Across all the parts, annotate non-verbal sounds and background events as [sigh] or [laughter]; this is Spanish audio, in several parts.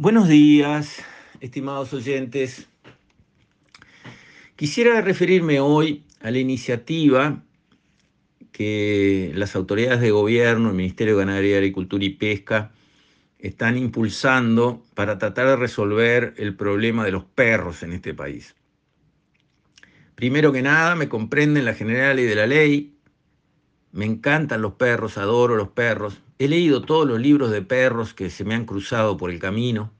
Buenos días, estimados oyentes. Quisiera referirme hoy a la iniciativa que las autoridades de gobierno, el Ministerio de Ganadería, Agricultura y Pesca, están impulsando para tratar de resolver el problema de los perros en este país. Primero que nada, me comprenden la general y de la ley. Me encantan los perros, adoro los perros, He leído todos los libros de perros que se me han cruzado por el camino.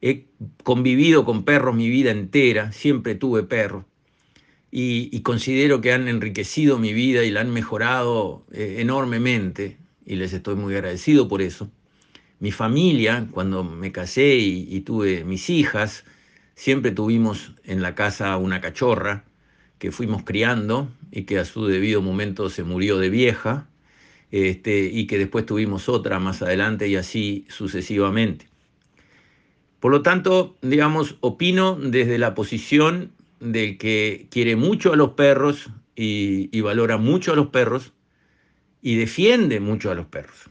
He convivido con perros mi vida entera, siempre tuve perros. Y, considero que han enriquecido mi vida y la han mejorado eh, enormemente. Y les estoy muy agradecido por eso. Mi familia, cuando me casé y, tuve mis hijas, siempre tuvimos en la casa una cachorra que fuimos criando y que a su debido momento se murió de vieja este, y que después tuvimos otra más adelante y así sucesivamente. Por lo tanto, digamos, opino desde la posición de que quiere mucho a los perros y, y valora mucho a los perros y defiende mucho a los perros.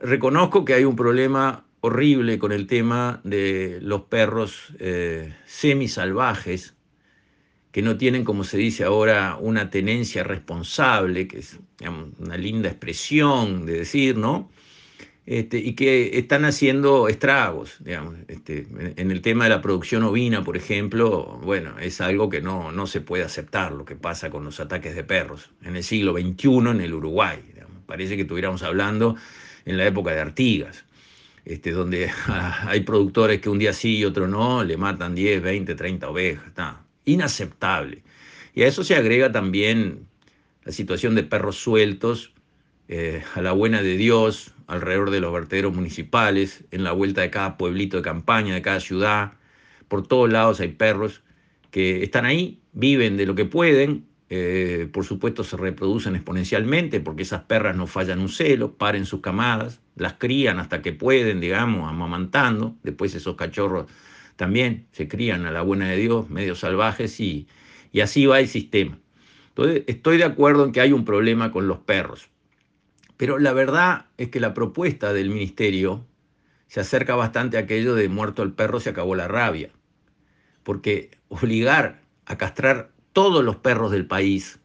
Reconozco que hay un problema horrible con el tema de los perros eh, semisalvajes que no tienen, como se dice ahora, una tenencia responsable, que es una linda expresión de decir, ¿no? Este, y que están haciendo estragos, digamos. Este, en el tema de la producción ovina, por ejemplo, bueno, es algo que no, no se puede aceptar, lo que pasa con los ataques de perros en el siglo XXI en el Uruguay. Parece que estuviéramos hablando en la época de Artigas. Este, donde [laughs] hay productores que un día sí y otro no, le matan 10, 20, 30 ovejas. Está inaceptable. Y a eso se agrega también la situación de perros sueltos eh, a la buena de Dios alrededor de los vertederos municipales, en la vuelta de cada pueblito de campaña, de cada ciudad. Por todos lados hay perros que están ahí, viven de lo que pueden, eh, por supuesto se reproducen exponencialmente porque esas perras no fallan un celo, paren sus camadas, las crían hasta que pueden, digamos, amamantando, después esos cachorros también se crían a la buena de Dios, medio salvajes, y, y así va el sistema. Entonces, estoy de acuerdo en que hay un problema con los perros, pero la verdad es que la propuesta del ministerio se acerca bastante a aquello de muerto el perro se acabó la rabia, porque obligar a castrar todos los perros del país,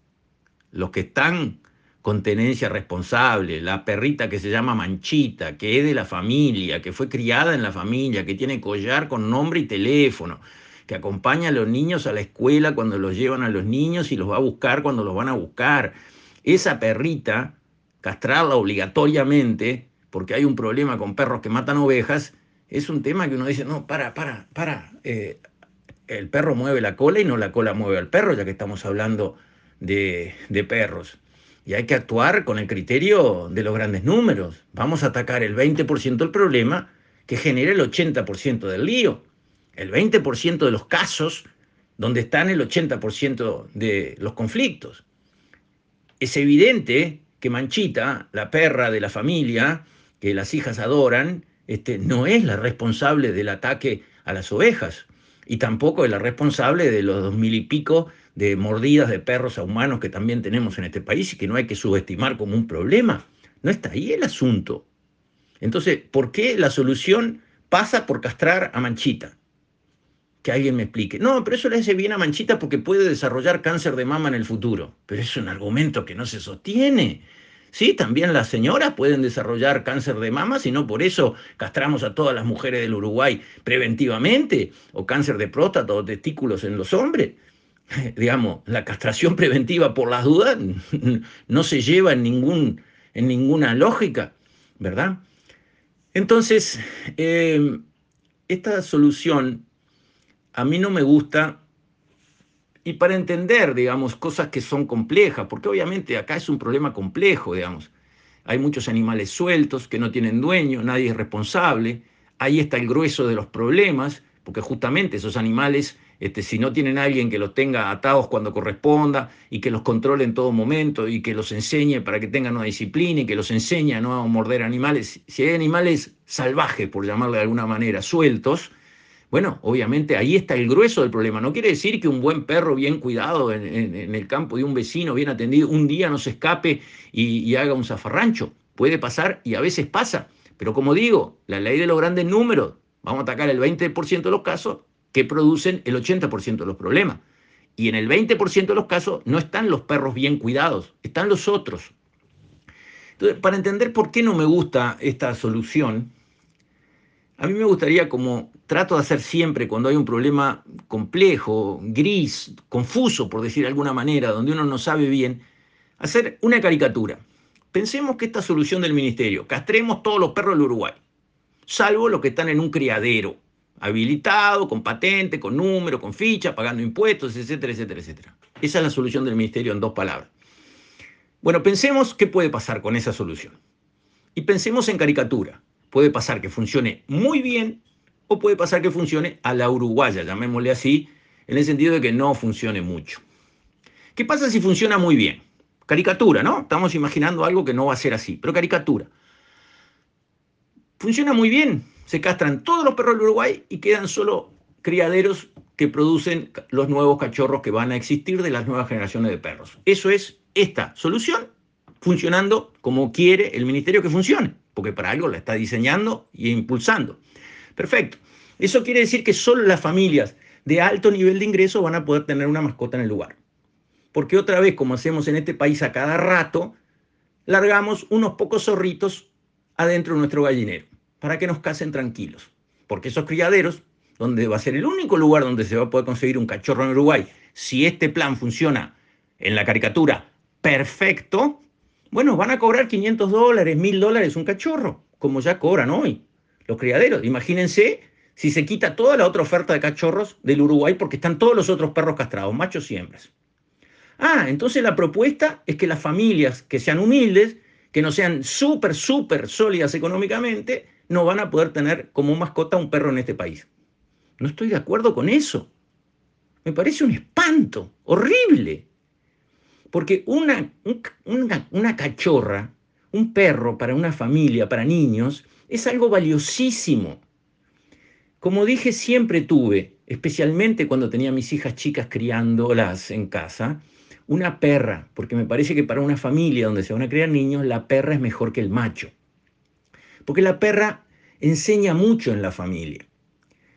los que están con tenencia responsable, la perrita que se llama Manchita, que es de la familia, que fue criada en la familia, que tiene collar con nombre y teléfono, que acompaña a los niños a la escuela cuando los llevan a los niños y los va a buscar cuando los van a buscar. Esa perrita, castrarla obligatoriamente, porque hay un problema con perros que matan ovejas, es un tema que uno dice, no, para, para, para, eh, el perro mueve la cola y no la cola mueve al perro, ya que estamos hablando de, de perros. Y hay que actuar con el criterio de los grandes números. Vamos a atacar el 20% del problema que genera el 80% del lío. El 20% de los casos donde están el 80% de los conflictos. Es evidente que Manchita, la perra de la familia, que las hijas adoran, este, no es la responsable del ataque a las ovejas y tampoco es la responsable de los dos mil y pico de mordidas de perros a humanos que también tenemos en este país y que no hay que subestimar como un problema. No está ahí el asunto. Entonces, ¿por qué la solución pasa por castrar a Manchita? Que alguien me explique. No, pero eso le hace bien a Manchita porque puede desarrollar cáncer de mama en el futuro. Pero es un argumento que no se sostiene. Sí, también las señoras pueden desarrollar cáncer de mama, si no por eso castramos a todas las mujeres del Uruguay preventivamente, o cáncer de próstata o testículos en los hombres. [laughs] digamos, la castración preventiva por las dudas [laughs] no se lleva en, ningún, en ninguna lógica, ¿verdad? Entonces, em, esta solución a mí no me gusta y para entender, digamos, cosas que son complejas, porque obviamente acá es un problema complejo, digamos. Hay muchos animales sueltos que no tienen dueño, nadie es responsable, ahí está el grueso de los problemas, porque justamente esos animales este, si no tienen a alguien que los tenga atados cuando corresponda y que los controle en todo momento y que los enseñe para que tengan una disciplina y que los enseñe a no morder animales, si hay animales salvajes, por llamarle de alguna manera, sueltos, bueno, obviamente ahí está el grueso del problema. No quiere decir que un buen perro bien cuidado en, el campo de un vecino, bien atendido, un día no se escape y haga un zafarrancho. Puede pasar y a veces pasa Pero como digo, la ley de los grandes números, vamos a atacar el 20% de los casos que producen el 80% de los problemas. Y en el 20% de los casos no están los perros bien cuidados, están los otros. Entonces, para entender por qué no me gusta esta solución, a mí me gustaría, como trato de hacer siempre cuando hay un problema complejo, gris, confuso, por decir de alguna manera, donde uno no sabe bien, hacer una caricatura. Pensemos que esta solución del ministerio, castremos todos los perros del Uruguay, salvo los que están en un criadero, habilitado, con patente, con número, con ficha, pagando impuestos, etcétera, etcétera, etcétera. Esa es la solución del ministerio en dos palabras. Bueno, pensemos qué puede pasar con esa solución. Y pensemos en caricatura puede pasar que funcione muy bien o puede pasar que funcione a la uruguaya, llamémosle así, en el sentido de que no funcione mucho. ¿Qué pasa si funciona muy bien? Caricatura, ¿no? Estamos imaginando algo que no va a ser así, pero caricatura. Funciona muy bien, se castran todos los perros del Uruguay y quedan solo criaderos que producen los nuevos cachorros que van a existir de las nuevas generaciones de perros. Eso es esta solución funcionando como quiere el ministerio que funcione porque para algo la está diseñando y impulsando. Perfecto. Eso quiere decir que solo las familias de alto nivel de ingreso van a poder tener una mascota en el lugar. Porque otra vez, como hacemos en este país a cada rato, largamos unos pocos zorritos adentro de nuestro gallinero para que nos casen tranquilos. Porque esos criaderos, donde va a ser el único lugar donde se va a poder conseguir un cachorro en Uruguay, si este plan funciona en la caricatura perfecto, bueno, van a cobrar 500 dólares, 1000 dólares un cachorro, como ya cobran hoy los criaderos. Imagínense si se quita toda la otra oferta de cachorros del Uruguay porque están todos los otros perros castrados, machos y hembras. Ah, entonces la propuesta es que las familias que sean humildes, que no sean súper, súper sólidas económicamente, no van a poder tener como mascota un perro en este país. No estoy de acuerdo con eso. Me parece un espanto, horrible. Porque una, una, cachorra, un perro para una familia, para niños, es algo valiosísimo. Como dije, siempre tuve, especialmente cuando tenía mis hijas chicas criándolas en casa, una perra, porque me parece que para una familia donde se van a criar niños, la perra es mejor que el macho. Porque la perra enseña mucho en la familia.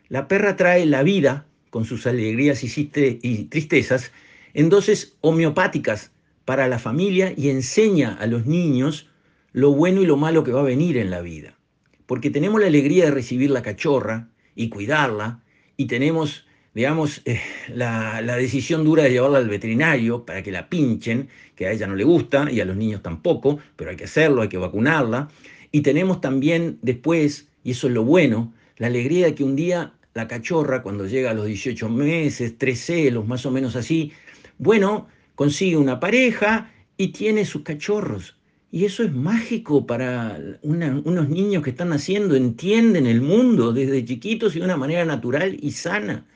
La perra trae la vida, con sus alegrías y tristezas, en dosis homeopáticas para la familia y enseña a los niños lo bueno y lo malo que va a venir en la vida. Porque tenemos la alegría de recibir la cachorra y cuidarla y tenemos, digamos, eh, la, la, decisión dura de llevarla al veterinario para que la pinchen, que a ella no le gusta y a los niños tampoco, pero hay que hacerlo, hay que vacunarla. Y tenemos también después, y eso es lo bueno, la alegría de que un día la cachorra, cuando llega a los 18 meses, 13 celos, más o menos así, bueno, consigue una pareja y tiene sus cachorros. Y eso es mágico para unos niños que están naciendo, entienden el mundo desde chiquitos y de una manera natural y sana.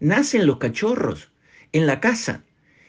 Nacen los cachorros en la casa.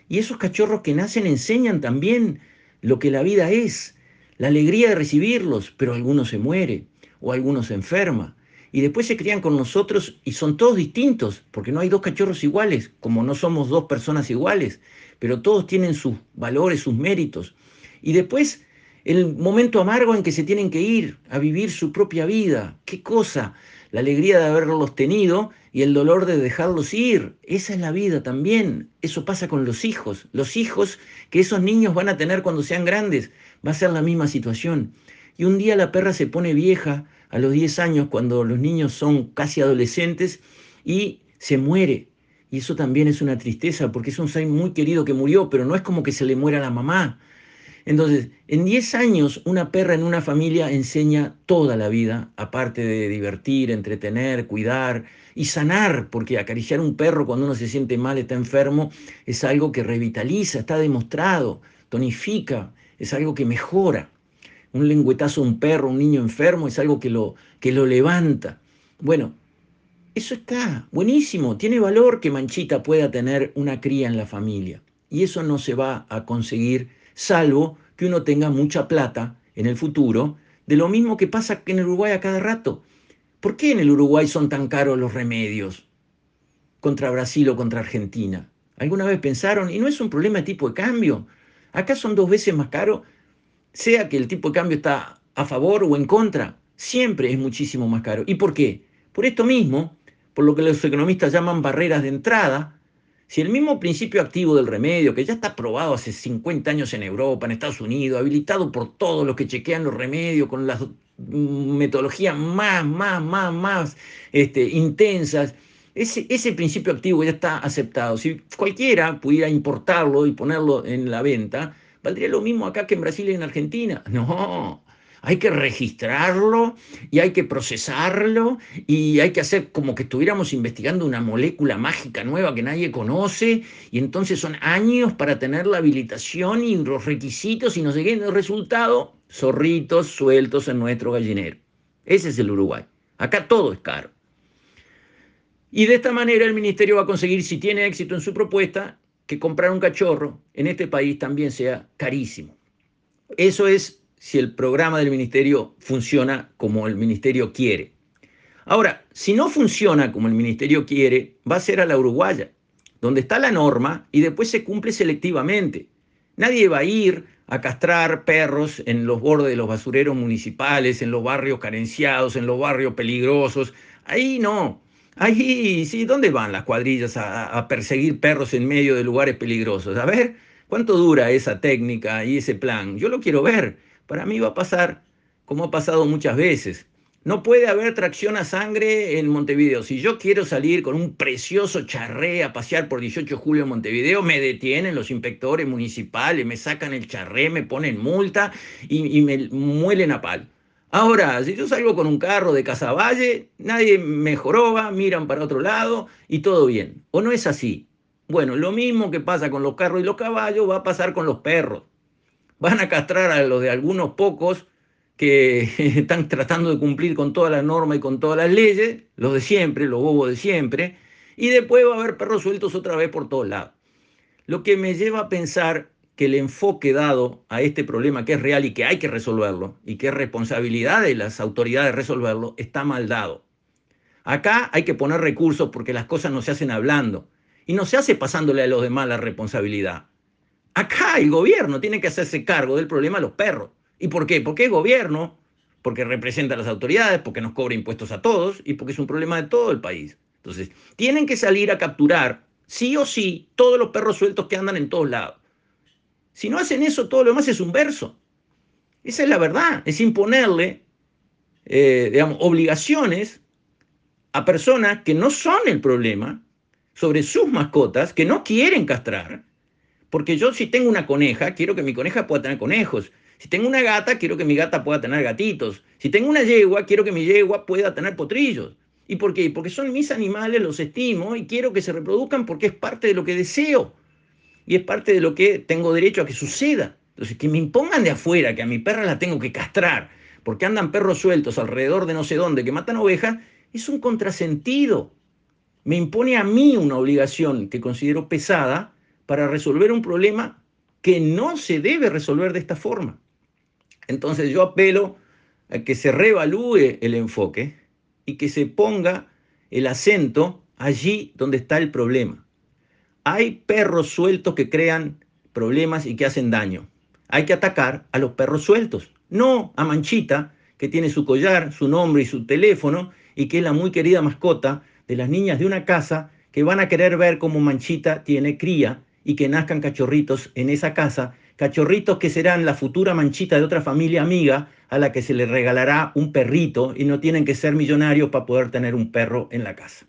Y esos cachorros que nacen enseñan también lo que la vida es, la alegría de recibirlos, pero algunos se muere o algunos se enferma. Y después se crían con nosotros y son todos distintos, porque no hay dos cachorros iguales, como no somos dos personas iguales pero todos tienen sus valores, sus méritos. Y después el momento amargo en que se tienen que ir a vivir su propia vida. ¿Qué cosa? La alegría de haberlos tenido y el dolor de dejarlos ir. Esa es la vida también. Eso pasa con los hijos. Los hijos que esos niños van a tener cuando sean grandes. Va a ser la misma situación. Y un día la perra se pone vieja a los 10 años cuando los niños son casi adolescentes y se muere. Y eso también es una tristeza porque es un ser muy querido que murió, pero no es como que se le muera la mamá. Entonces, en 10 años, una perra en una familia enseña toda la vida, aparte de divertir, entretener, cuidar y sanar, porque acariciar un perro cuando uno se siente mal, está enfermo, es algo que revitaliza, está demostrado, tonifica, es algo que mejora. Un lengüetazo a un perro, un niño enfermo, es algo que lo, que lo levanta. Bueno, eso está buenísimo, tiene valor que Manchita pueda tener una cría en la familia. Y eso no se va a conseguir salvo que uno tenga mucha plata en el futuro, de lo mismo que pasa en el Uruguay a cada rato. ¿Por qué en el Uruguay son tan caros los remedios contra Brasil o contra Argentina? ¿Alguna vez pensaron? Y no es un problema de tipo de cambio. Acá son dos veces más caros, sea que el tipo de cambio está a favor o en contra. siempre es muchísimo más caro. ¿Y por qué? Por esto mismo, por lo que los economistas llaman barreras de entrada. Si el mismo principio activo del remedio, que ya está probado hace 50 años en Europa, en Estados Unidos, habilitado por todos los que chequean los remedios con las metodologías más, más, más, más este, intensas, ese, ese principio activo ya está aceptado. Si cualquiera pudiera importarlo y ponerlo en la venta, valdría lo mismo acá que en Brasil y en Argentina. [laughs] No, hay que registrarlo y hay que procesarlo y hay que hacer como que estuviéramos investigando una molécula mágica nueva que nadie conoce y entonces son años para tener la habilitación y los requisitos y no sé qué, el resultado, zorritos sueltos en nuestro gallinero. Ese es el Uruguay. Acá todo es caro. Y de esta manera el ministerio va a conseguir, si tiene éxito en su propuesta, que comprar un cachorro en este país también sea carísimo. Eso es si el programa del ministerio funciona como el ministerio quiere. Ahora, si no funciona como el ministerio quiere, va a ser a la uruguaya, donde está la norma y después se cumple selectivamente. Nadie va a ir a castrar perros en los bordes de los basureros municipales, en los barrios carenciados, en los barrios peligrosos. Ahí no. Ahí, sí, ¿dónde van las cuadrillas a, a perseguir perros en medio de lugares peligrosos? A ver, ¿cuánto dura esa técnica y ese plan? Yo lo quiero ver para mí va a pasar como ha pasado muchas veces. No puede haber tracción a sangre en Montevideo. Si yo quiero salir con un precioso charré a pasear por 18 de julio en Montevideo, me detienen los inspectores municipales, me sacan el charré, me ponen multa y, me muelen a pal. Ahora, si yo salgo con un carro de Casaballe, nadie me joroba, miran para otro lado y todo bien. ¿O no es así? Bueno, lo mismo que pasa con los carros y los caballos va a pasar con los perros van a castrar a los de algunos pocos que [laughs] están tratando de cumplir con toda la norma y con todas las leyes, los de siempre, los bobos de siempre, y después va a haber perros sueltos otra vez por todos lados. Lo que me lleva a pensar que el enfoque dado a este problema que es real y que hay que resolverlo, y que es responsabilidad de las autoridades resolverlo, está mal dado. Acá hay que poner recursos porque las cosas no se hacen hablando, y no se hace pasándole a los demás la responsabilidad. Acá el gobierno tiene que hacerse cargo del problema de los perros. ¿Y por qué? Porque es gobierno, porque representa a las autoridades, porque nos cobra impuestos a todos y porque es un problema de todo el país. Entonces, tienen que salir a capturar, sí o sí, todos los perros sueltos que andan en todos lados. Si no hacen eso, todo lo demás es un verso. Esa es la verdad, es imponerle, eh, digamos, obligaciones a personas que no son el problema sobre sus mascotas, que no quieren castrar, porque yo si tengo una coneja, quiero que mi coneja pueda tener conejos. Si tengo una gata, quiero que mi gata pueda tener gatitos. Si tengo una yegua, quiero que mi yegua pueda tener potrillos. ¿Y por qué? Porque son mis animales, los estimo y quiero que se reproduzcan porque es parte de lo que deseo. Y es parte de lo que tengo derecho a que suceda. Entonces, que me impongan de afuera que a mi perra la tengo que castrar porque andan perros sueltos alrededor de no sé dónde que matan ovejas, es un contrasentido. Me impone a mí una obligación que considero pesada para resolver un problema que no se debe resolver de esta forma. Entonces yo apelo a que se reevalúe el enfoque y que se ponga el acento allí donde está el problema. Hay perros sueltos que crean problemas y que hacen daño. Hay que atacar a los perros sueltos, no a Manchita, que tiene su collar, su nombre y su teléfono, y que es la muy querida mascota de las niñas de una casa que van a querer ver cómo Manchita tiene cría y que nazcan cachorritos en esa casa, cachorritos que serán la futura manchita de otra familia amiga a la que se le regalará un perrito y no tienen que ser millonarios para poder tener un perro en la casa.